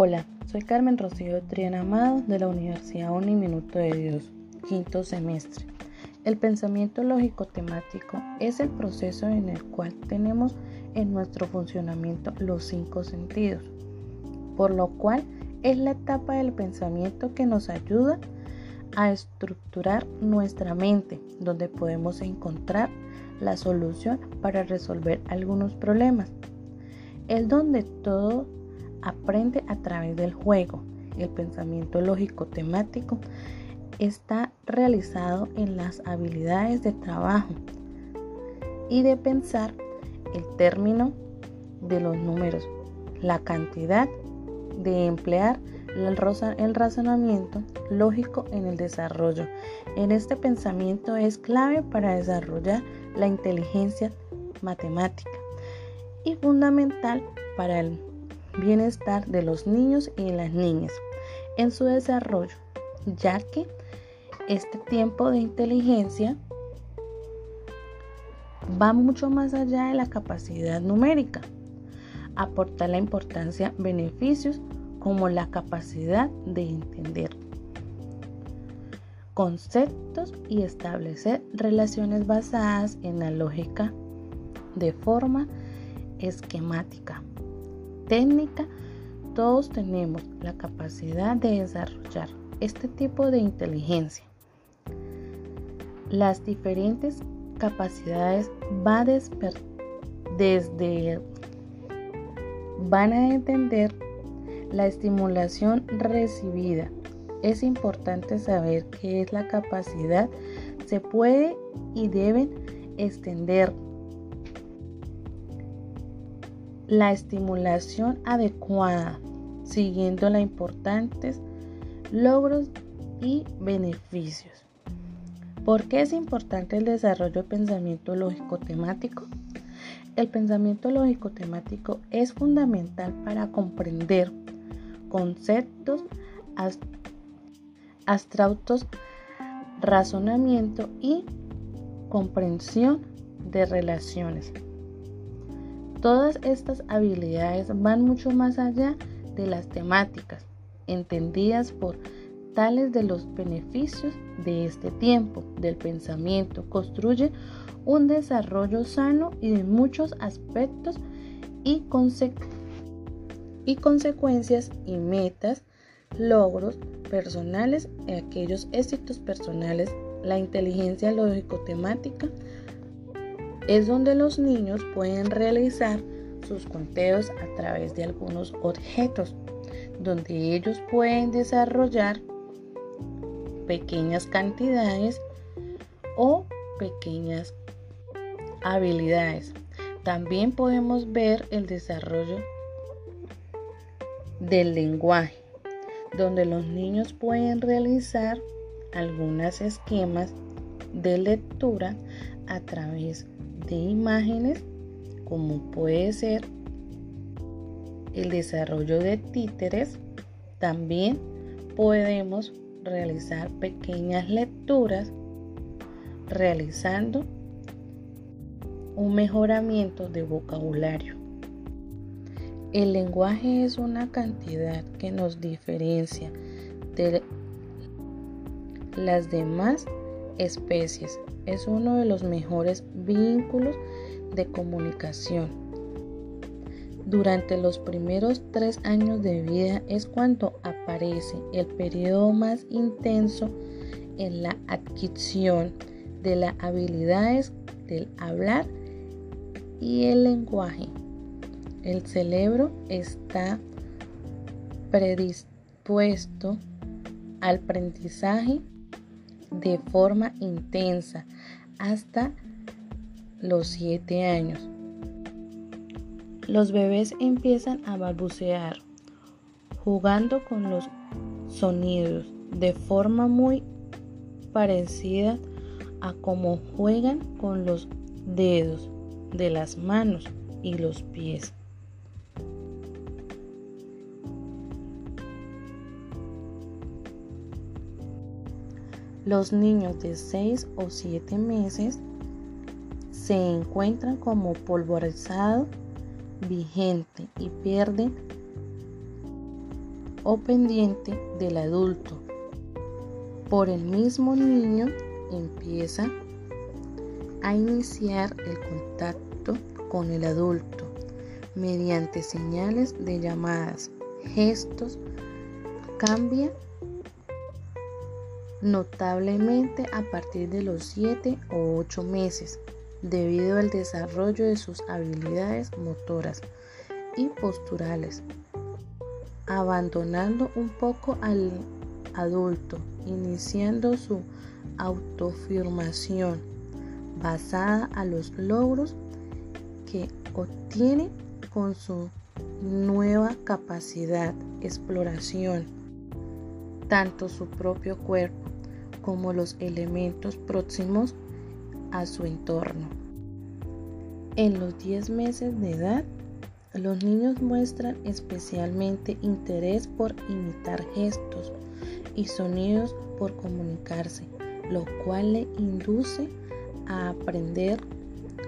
Hola, soy Carmen Rocío Triana Amado de la Universidad Uniminuto de Dios, quinto semestre. El pensamiento lógico temático es el proceso en el cual tenemos en nuestro funcionamiento los cinco sentidos, por lo cual es la etapa del pensamiento que nos ayuda a estructurar nuestra mente, donde podemos encontrar la solución para resolver algunos problemas. El donde todo aprende a través del juego. El pensamiento lógico temático está realizado en las habilidades de trabajo y de pensar el término de los números, la cantidad de emplear el razonamiento lógico en el desarrollo. En este pensamiento es clave para desarrollar la inteligencia matemática y fundamental para el bienestar de los niños y las niñas en su desarrollo, ya que este tiempo de inteligencia va mucho más allá de la capacidad numérica. Aporta la importancia beneficios como la capacidad de entender conceptos y establecer relaciones basadas en la lógica de forma esquemática. Técnica, todos tenemos la capacidad de desarrollar este tipo de inteligencia. Las diferentes capacidades va desde van a entender la estimulación recibida. Es importante saber qué es la capacidad. Se puede y deben extender la estimulación adecuada, siguiendo los importantes logros y beneficios. ¿Por qué es importante el desarrollo del pensamiento lógico temático? El pensamiento lógico temático es fundamental para comprender conceptos abstractos, razonamiento y comprensión de relaciones. Todas estas habilidades van mucho más allá de las temáticas, entendidas por tales de los beneficios de este tiempo del pensamiento. Construye un desarrollo sano y de muchos aspectos y y consecuencias y metas, logros personales y aquellos éxitos personales. La inteligencia lógico-temática es donde los niños pueden realizar sus conteos a través de algunos objetos, donde ellos pueden desarrollar pequeñas cantidades o pequeñas habilidades. También podemos ver el desarrollo del lenguaje, donde los niños pueden realizar algunos esquemas de lectura a través de imágenes, como puede ser el desarrollo de títeres. También podemos realizar pequeñas lecturas realizando un mejoramiento de vocabulario. El lenguaje es una cantidad que nos diferencia de las demás especies. Es uno de los mejores vínculos de comunicación. Durante los primeros tres años de vida es cuando aparece el periodo más intenso en la adquisición de las habilidades del hablar y el lenguaje. El cerebro está predispuesto al aprendizaje de forma intensa hasta los 7 años. Los bebés empiezan a balbucear, jugando con los sonidos de forma muy parecida a cómo juegan con los dedos de las manos y los pies. Los niños de 6 o 7 meses se encuentran como polvorizado vigente y pierden o pendiente del adulto. Por el mismo niño empieza a iniciar el contacto con el adulto mediante señales de llamadas, gestos, cambia notablemente a partir de los 7 o 8 meses debido al desarrollo de sus habilidades motoras y posturales, abandonando un poco al adulto, iniciando su autoafirmación basada a los logros que obtiene con su nueva capacidad, exploración, tanto su propio cuerpo como los elementos próximos a su entorno. En los 10 meses de edad, los niños muestran especialmente interés por imitar gestos y sonidos por comunicarse, lo cual le induce a aprender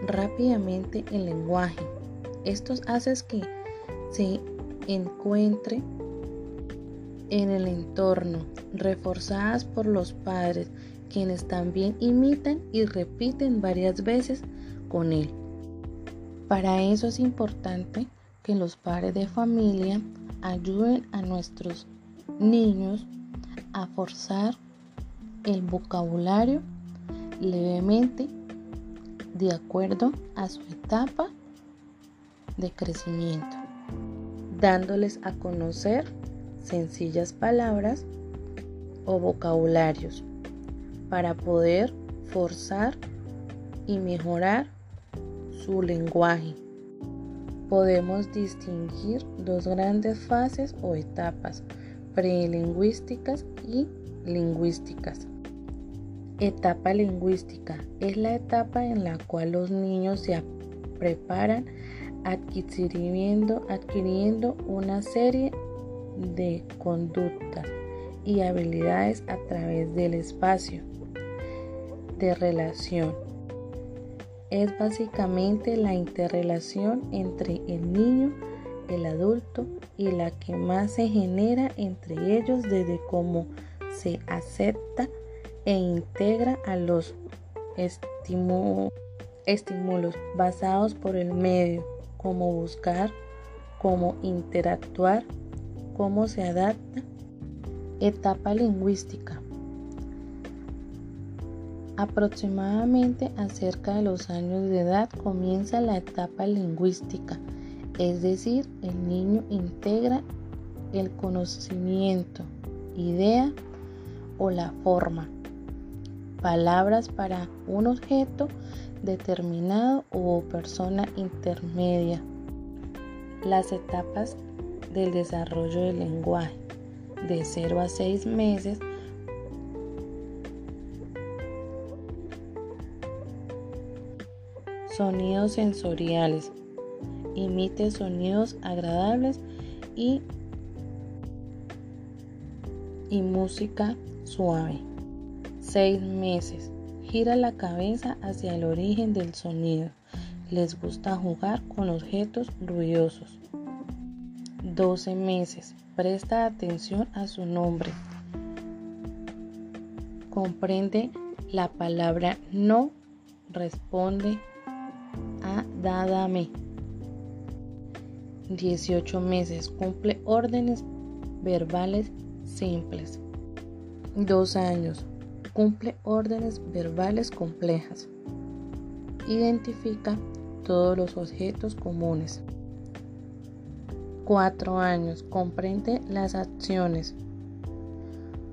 rápidamente el lenguaje. Esto hace que se encuentre en el entorno, reforzadas por los padres, quienes también imitan y repiten varias veces con él. Para eso es importante que los padres de familia ayuden a nuestros niños a forzar el vocabulario levemente de acuerdo a su etapa de crecimiento, dándoles a conocer sencillas palabras o vocabularios para poder forzar y mejorar su lenguaje. Podemos distinguir dos grandes fases o etapas, prelingüísticas y lingüísticas. Etapa lingüística es la etapa en la cual los niños se preparan adquiriendo, adquiriendo una serie de conductas y habilidades a través del espacio de relación. Es básicamente la interrelación entre el niño, el adulto y la que más se genera entre ellos desde cómo se acepta e integra a los estímulos basados por el medio, cómo buscar, cómo interactuar, cómo se adapta. Etapa lingüística. Aproximadamente a cerca de los años de edad comienza la etapa lingüística, es decir, el niño integra el conocimiento, idea o la forma, palabras para un objeto determinado o persona intermedia. Las etapas del desarrollo del lenguaje de 0 a 6 meses sonidos sensoriales. Imite sonidos agradables y, y música suave. 6 meses. Gira la cabeza hacia el origen del sonido. Les gusta jugar con objetos ruidosos 12 meses. Presta atención a su nombre. Comprende la palabra no. Responde a dádame. 18 meses. Cumple órdenes verbales simples. 2 años. Cumple órdenes verbales complejas. Identifica todos los objetos comunes. 4 años. Comprende las acciones.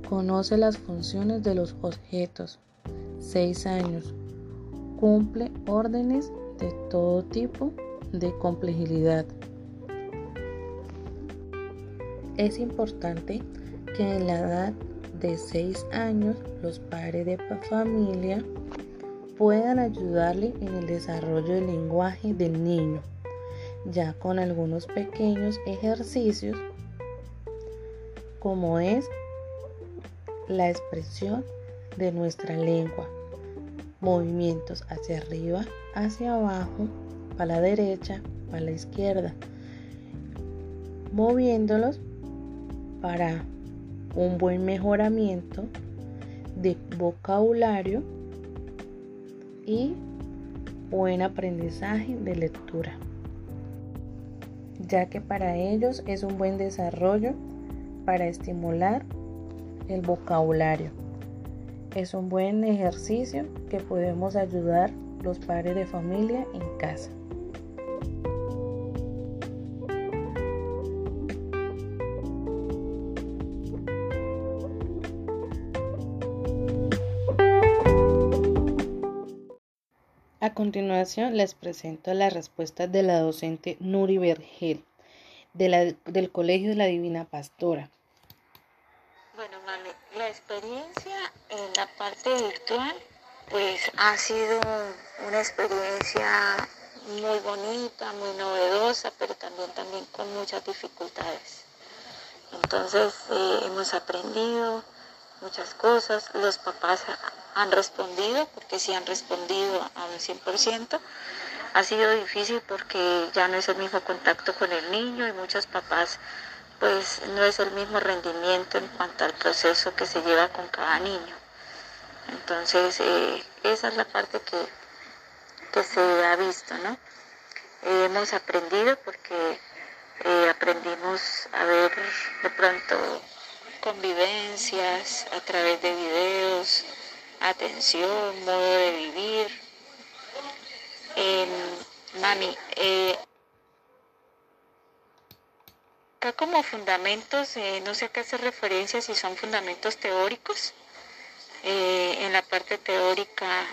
Conoce las funciones de los objetos. 6 años. Cumple órdenes de todo tipo de complejidad. Es importante que en la edad de 6 años los padres de familia puedan ayudarle en el desarrollo del lenguaje del niño ya con algunos pequeños ejercicios como es la expresión de nuestra lengua, movimientos hacia arriba, hacia abajo, para la derecha, para la izquierda, moviéndolos para un buen mejoramiento de vocabulario y buen aprendizaje de lectura, ya que para ellos es un buen desarrollo para estimular el vocabulario. Es un buen ejercicio que podemos ayudar los padres de familia en casa. Continuación les presento las respuestas de la docente Nuri Vergel del Colegio de la Divina Pastora. Bueno, mami, la experiencia en la parte virtual pues ha sido una experiencia muy bonita, muy novedosa, pero también, también con muchas dificultades. Entonces eh, hemos aprendido muchas cosas, los papás han respondido, porque sí han respondido a un 100%. Ha sido difícil porque ya no es el mismo contacto con el niño y muchos papás pues no es el mismo rendimiento en cuanto al proceso que se lleva con cada niño. Entonces eh, esa es la parte que, que se ha visto, ¿no? hemos aprendido porque eh, aprendimos a ver de pronto convivencias a través de videos, atención, modo de vivir. mami, eh, acá como fundamentos, eh, no sé a qué hacer referencia si son fundamentos teóricos. Eh, en la parte teórica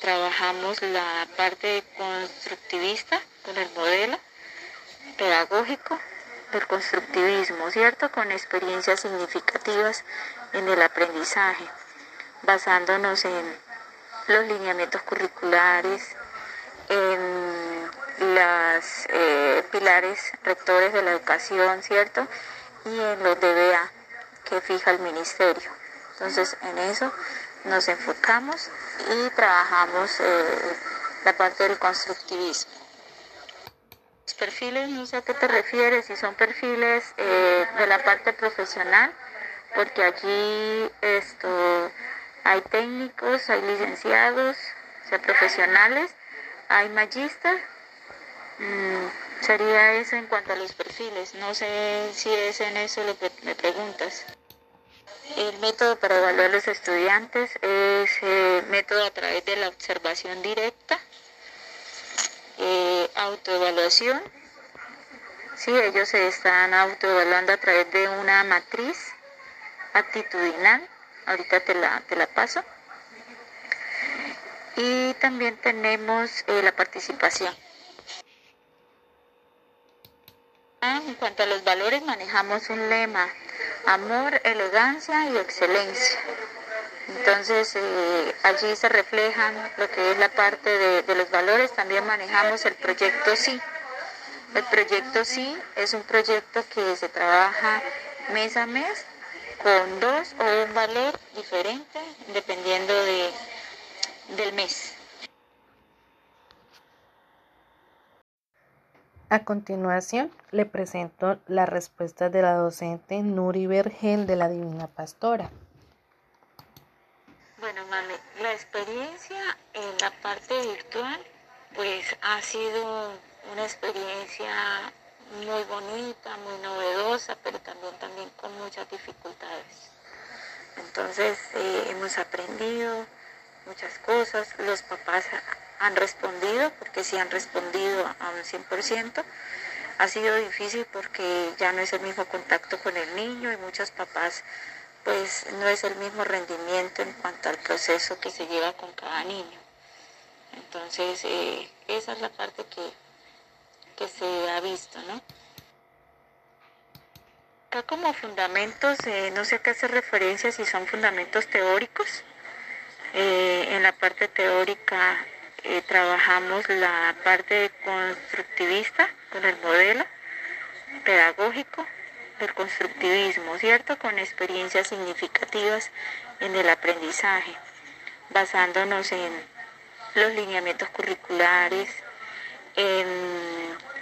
trabajamos la parte constructivista con el modelo pedagógico del constructivismo, ¿cierto? Con experiencias significativas en el aprendizaje basándonos en los lineamientos curriculares, en los eh, pilares rectores de la educación, ¿cierto? Y en los DBA que fija el ministerio. Entonces, en eso nos enfocamos y trabajamos eh, la parte del constructivismo. Perfiles, no sé a qué te refieres, si son perfiles eh, de la parte profesional, porque allí esto hay técnicos, hay licenciados, o sea, profesionales, hay magíster. Mm, sería eso en cuanto a los perfiles. No sé si es en eso lo que me preguntas. El método para evaluar a los estudiantes es el método a través de la observación directa, eh, autoevaluación. Sí, ellos se están autoevaluando a través de una matriz actitudinal ahorita te la, te la paso. Y también tenemos eh, la participación. Ah, en cuanto a los valores, manejamos un lema, amor, elegancia y excelencia. Entonces, eh, allí se reflejan lo que es la parte de, los valores. También manejamos el proyecto Sí. El proyecto Sí es un proyecto que se trabaja mes a mes con dos o un valor diferente dependiendo de, del mes. A continuación, le presento la respuesta de la docente Nuri Vergel de la Divina Pastora. Experiencia en la parte virtual, pues ha sido una experiencia muy bonita, muy novedosa, pero también, también con muchas dificultades. Entonces eh, hemos aprendido muchas cosas, los papás han respondido, porque sí han respondido a un 100%. Ha sido difícil porque ya no es el mismo contacto con el niño y muchos papás pues no es el mismo rendimiento en cuanto al proceso que se lleva con cada niño. Entonces eh, esa es la parte que, que se ha visto, ¿no? Acá como fundamentos, eh, no sé a qué hacer referencia si son fundamentos teóricos. Eh, en la parte teórica trabajamos la parte constructivista con el modelo pedagógico del constructivismo, ¿cierto? Con experiencias significativas en el aprendizaje, basándonos en los lineamientos curriculares, en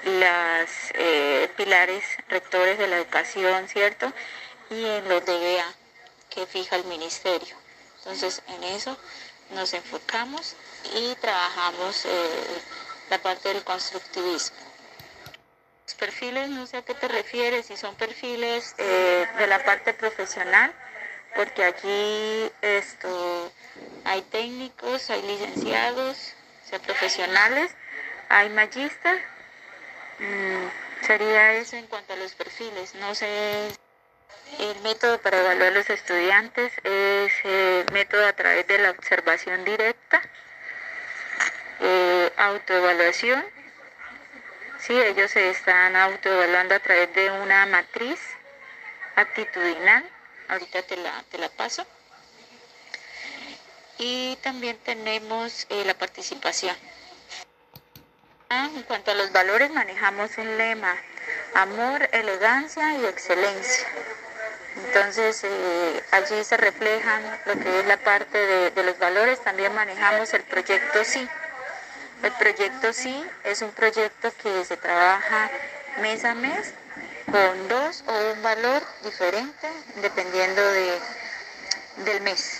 los eh, pilares rectores de la educación, ¿cierto? y en los DBA que fija el ministerio. Entonces en eso nos enfocamos y trabajamos eh, la parte del constructivismo. Perfiles, no sé a qué te refieres, si son perfiles eh, de la parte profesional, porque aquí esto, hay técnicos, hay licenciados, o sea, profesionales, hay magíster. Mm, sería eso en cuanto a los perfiles. No sé. El método para evaluar a los estudiantes es el método a través de la observación directa, eh, autoevaluación. Sí, ellos se están autoevaluando a través de una matriz actitudinal. Ahorita te la, te la paso. Y también tenemos eh, la participación. Ah, en cuanto a los valores, manejamos un lema, amor, elegancia y excelencia. Entonces, eh, allí se reflejan lo que es la parte de, de, los valores. También manejamos el proyecto Sí. El proyecto Sí es un proyecto que se trabaja mes a mes con dos o un valor diferente dependiendo de, del mes.